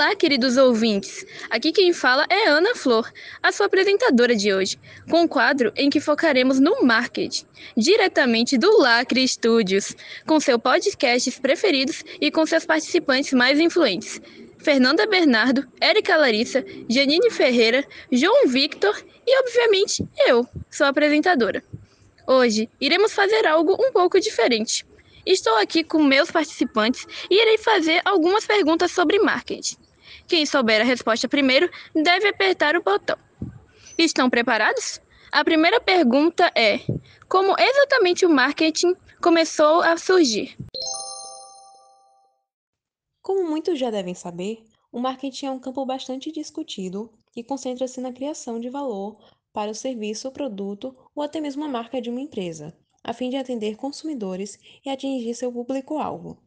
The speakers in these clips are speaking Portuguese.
Olá, queridos ouvintes! Aqui quem fala é Ana Flor, a sua apresentadora de hoje, com um quadro em que focaremos no marketing, diretamente do Lacre Studios, com seus podcasts preferidos e com seus participantes mais influentes. Fernanda Bernardo, Érica Larissa, Janine Ferreira, João Victor e, obviamente, eu, sua apresentadora. Hoje iremos fazer algo um pouco diferente. Estou aqui com meus participantes e irei fazer algumas perguntas sobre marketing. Quem souber a resposta primeiro deve apertar o botão. Estão preparados? A primeira pergunta é: como exatamente o marketing começou a surgir? Como muitos já devem saber, o marketing é um campo bastante discutido e concentra-se na criação de valor para o serviço, produto ou até mesmo a marca de uma empresa, a fim de atender consumidores e atingir seu público-alvo.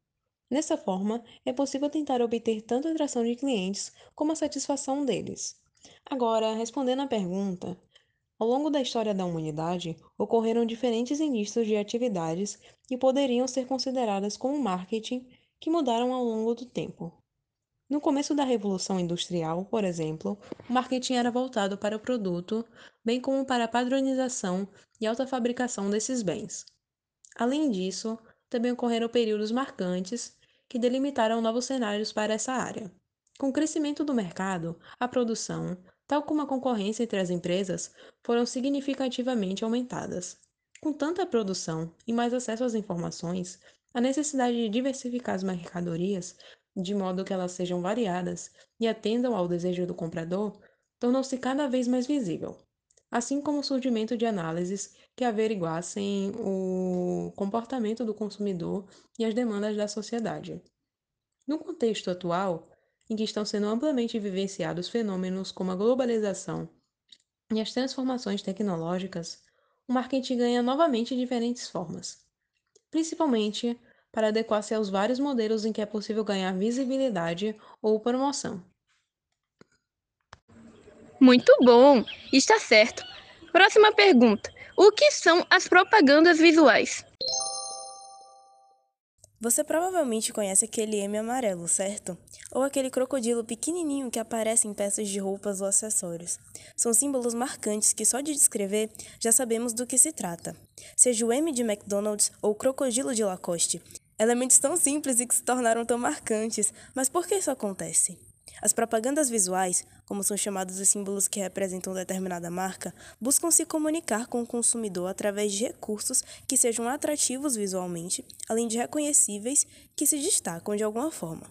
Dessa forma, é possível tentar obter tanto a atração de clientes como a satisfação deles. Agora, respondendo à pergunta, ao longo da história da humanidade, ocorreram diferentes inícios de atividades que poderiam ser consideradas como marketing que mudaram ao longo do tempo. No começo da Revolução Industrial, por exemplo, o marketing era voltado para o produto, bem como para a padronização e alta fabricação desses bens. Além disso, também ocorreram períodos marcantes que delimitaram novos cenários para essa área. Com o crescimento do mercado, a produção, tal como a concorrência entre as empresas, foram significativamente aumentadas. Com tanta produção e mais acesso às informações, a necessidade de diversificar as mercadorias de modo que elas sejam variadas e atendam ao desejo do comprador, tornou-se cada vez mais visível, assim como o surgimento de análises que averiguassem o comportamento do consumidor e as demandas da sociedade. No contexto atual, em que estão sendo amplamente vivenciados fenômenos como a globalização e as transformações tecnológicas, o marketing ganha novamente diferentes formas, principalmente para adequar-se aos vários modelos em que é possível ganhar visibilidade ou promoção. Muito bom! Está certo. Próxima pergunta: O que são as propagandas visuais? Você provavelmente conhece aquele M amarelo, certo? Ou aquele crocodilo pequenininho que aparece em peças de roupas ou acessórios. São símbolos marcantes que só de descrever já sabemos do que se trata. Seja o M de McDonald's ou o crocodilo de Lacoste, Elementos tão simples e que se tornaram tão marcantes, mas por que isso acontece? As propagandas visuais, como são chamados os símbolos que representam determinada marca, buscam se comunicar com o consumidor através de recursos que sejam atrativos visualmente, além de reconhecíveis que se destacam de alguma forma.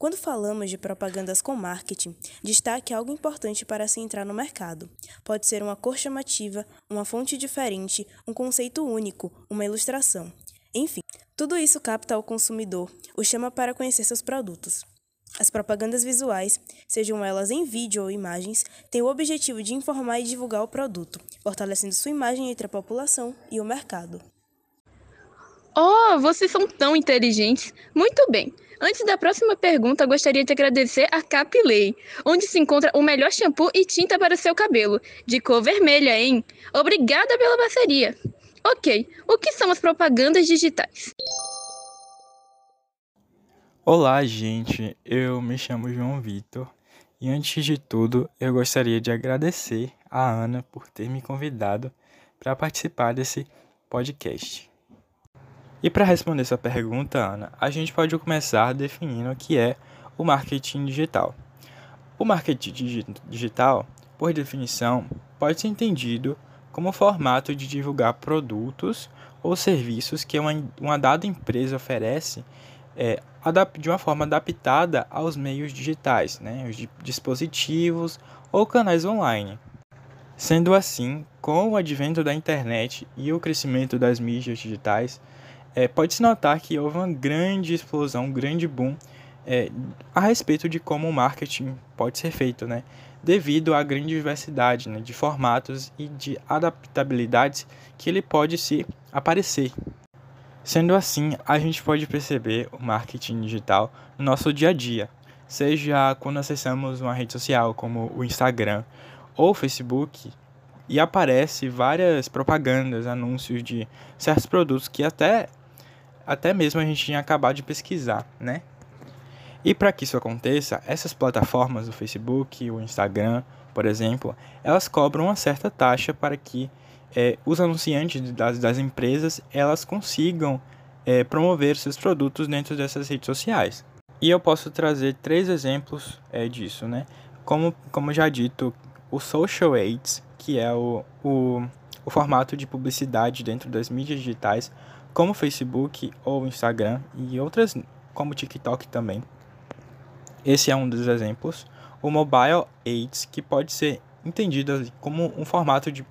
Quando falamos de propagandas com marketing, destaque algo importante para se entrar no mercado. Pode ser uma cor chamativa, uma fonte diferente, um conceito único, uma ilustração. Enfim, tudo isso capta o consumidor, o chama para conhecer seus produtos. As propagandas visuais, sejam elas em vídeo ou imagens, têm o objetivo de informar e divulgar o produto, fortalecendo sua imagem entre a população e o mercado. Oh, vocês são tão inteligentes! Muito bem! Antes da próxima pergunta, gostaria de agradecer a Capilei, onde se encontra o melhor shampoo e tinta para seu cabelo, de cor vermelha, hein? Obrigada pela parceria! Ok, o que são as propagandas digitais? Olá, gente. Eu me chamo João Vitor e antes de tudo, eu gostaria de agradecer a Ana por ter me convidado para participar desse podcast. E para responder essa pergunta, Ana, a gente pode começar definindo o que é o marketing digital. O marketing digital, por definição, pode ser entendido como formato de divulgar produtos ou serviços que uma, uma dada empresa oferece é, de uma forma adaptada aos meios digitais, né, os dispositivos ou canais online. Sendo assim, com o advento da internet e o crescimento das mídias digitais, é, pode-se notar que houve uma grande explosão, um grande boom é, a respeito de como o marketing pode ser feito, né? devido à grande diversidade né, de formatos e de adaptabilidades que ele pode se aparecer. Sendo assim, a gente pode perceber o marketing digital no nosso dia a dia, seja quando acessamos uma rede social como o Instagram ou o Facebook e aparece várias propagandas, anúncios de certos produtos que até até mesmo a gente tinha acabado de pesquisar, né? E para que isso aconteça, essas plataformas, o Facebook, o Instagram, por exemplo, elas cobram uma certa taxa para que é, os anunciantes das, das, empresas elas consigam é, promover seus produtos dentro dessas redes sociais. E eu posso trazer três exemplos é, disso, né? Como, como já dito, o Social Ads, que é o, o, o formato de publicidade dentro das mídias digitais, como Facebook ou Instagram e outras como TikTok também. Esse é um dos exemplos. O Mobile Ads, que pode ser entendido como um formato de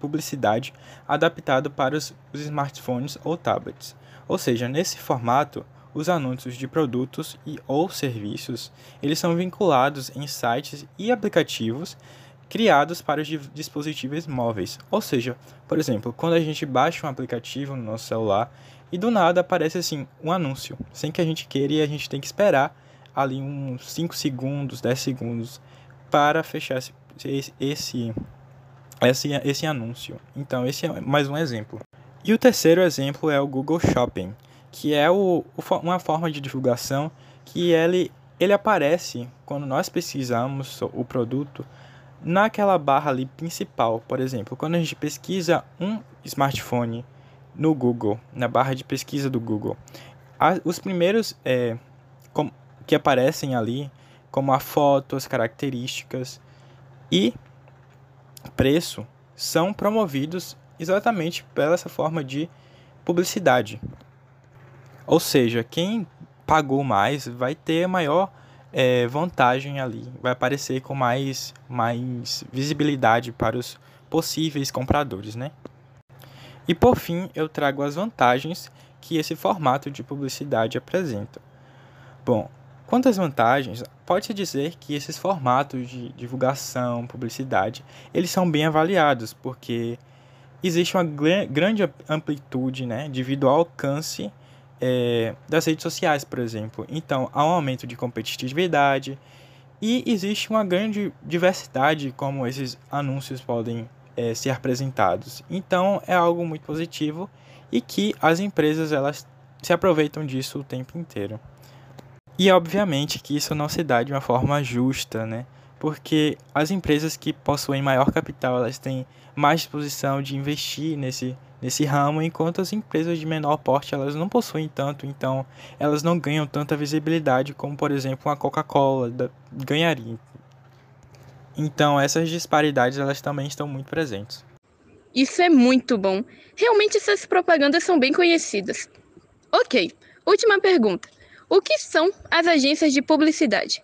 publicidade adaptado para os, os smartphones ou tablets. Ou seja, nesse formato, os anúncios de produtos e ou serviços, eles são vinculados em sites e aplicativos criados para os dispositivos móveis. Ou seja, por exemplo, quando a gente baixa um aplicativo no nosso celular e do nada aparece assim um anúncio, sem que a gente queira e a gente tem que esperar ali uns 5 segundos, 10 segundos para fechar esse, esse, esse, esse anúncio. Então, esse é mais um exemplo. E o terceiro exemplo é o Google Shopping, que é o, uma forma de divulgação que ele, ele aparece quando nós pesquisamos o produto naquela barra ali principal. Por exemplo, quando a gente pesquisa um smartphone no Google, na barra de pesquisa do Google, a, os primeiros é, com, que aparecem ali, como a foto, as características e preço, são promovidos exatamente pela essa forma de publicidade. Ou seja, quem pagou mais vai ter maior é, vantagem ali, vai aparecer com mais, mais visibilidade para os possíveis compradores, né? E por fim, eu trago as vantagens que esse formato de publicidade apresenta. Bom, quanto às vantagens, pode-se dizer que esses formatos de divulgação, publicidade, eles são bem avaliados, porque existe uma grande amplitude, né, devido ao alcance é, das redes sociais, por exemplo. Então, há um aumento de competitividade e existe uma grande diversidade como esses anúncios podem é, ser apresentados. Então, é algo muito positivo e que as empresas elas se aproveitam disso o tempo inteiro. E obviamente que isso não se dá de uma forma justa, né? Porque as empresas que possuem maior capital, elas têm mais disposição de investir nesse, nesse ramo, enquanto as empresas de menor porte, elas não possuem tanto, então elas não ganham tanta visibilidade como, por exemplo, uma Coca-Cola ganharia. Então, essas disparidades, elas também estão muito presentes. Isso é muito bom. Realmente essas propagandas são bem conhecidas. Ok, última pergunta. O que são as agências de publicidade?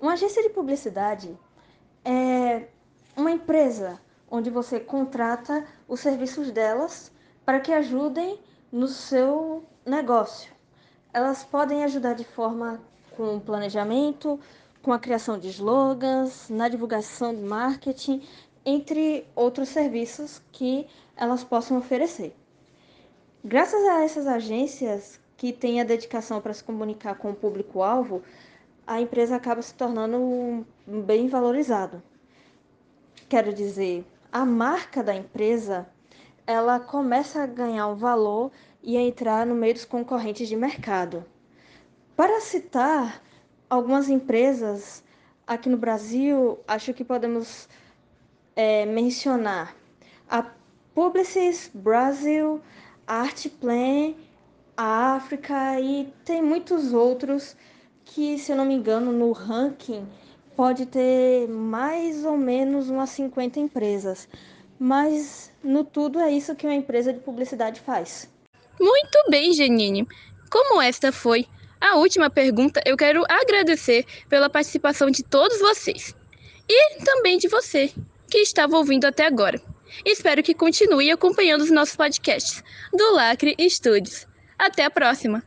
Uma agência de publicidade é uma empresa onde você contrata os serviços delas para que ajudem no seu negócio. Elas podem ajudar de forma com planejamento, com a criação de slogans, na divulgação de marketing, entre outros serviços que elas possam oferecer. Graças a essas agências que têm a dedicação para se comunicar com o público-alvo, a empresa acaba se tornando bem valorizado. Quero dizer, a marca da empresa ela começa a ganhar um valor e a entrar no meio dos concorrentes de mercado. Para citar algumas empresas aqui no Brasil, acho que podemos é, mencionar a Publicis Brasil, Artplan, a África e tem muitos outros que, se eu não me engano, no ranking pode ter mais ou menos umas 50 empresas. Mas no tudo é isso que uma empresa de publicidade faz. Muito bem, Janine. Como esta foi a última pergunta, eu quero agradecer pela participação de todos vocês e também de você que estava ouvindo até agora. Espero que continue acompanhando os nossos podcasts do Lacre Studios. Até a próxima!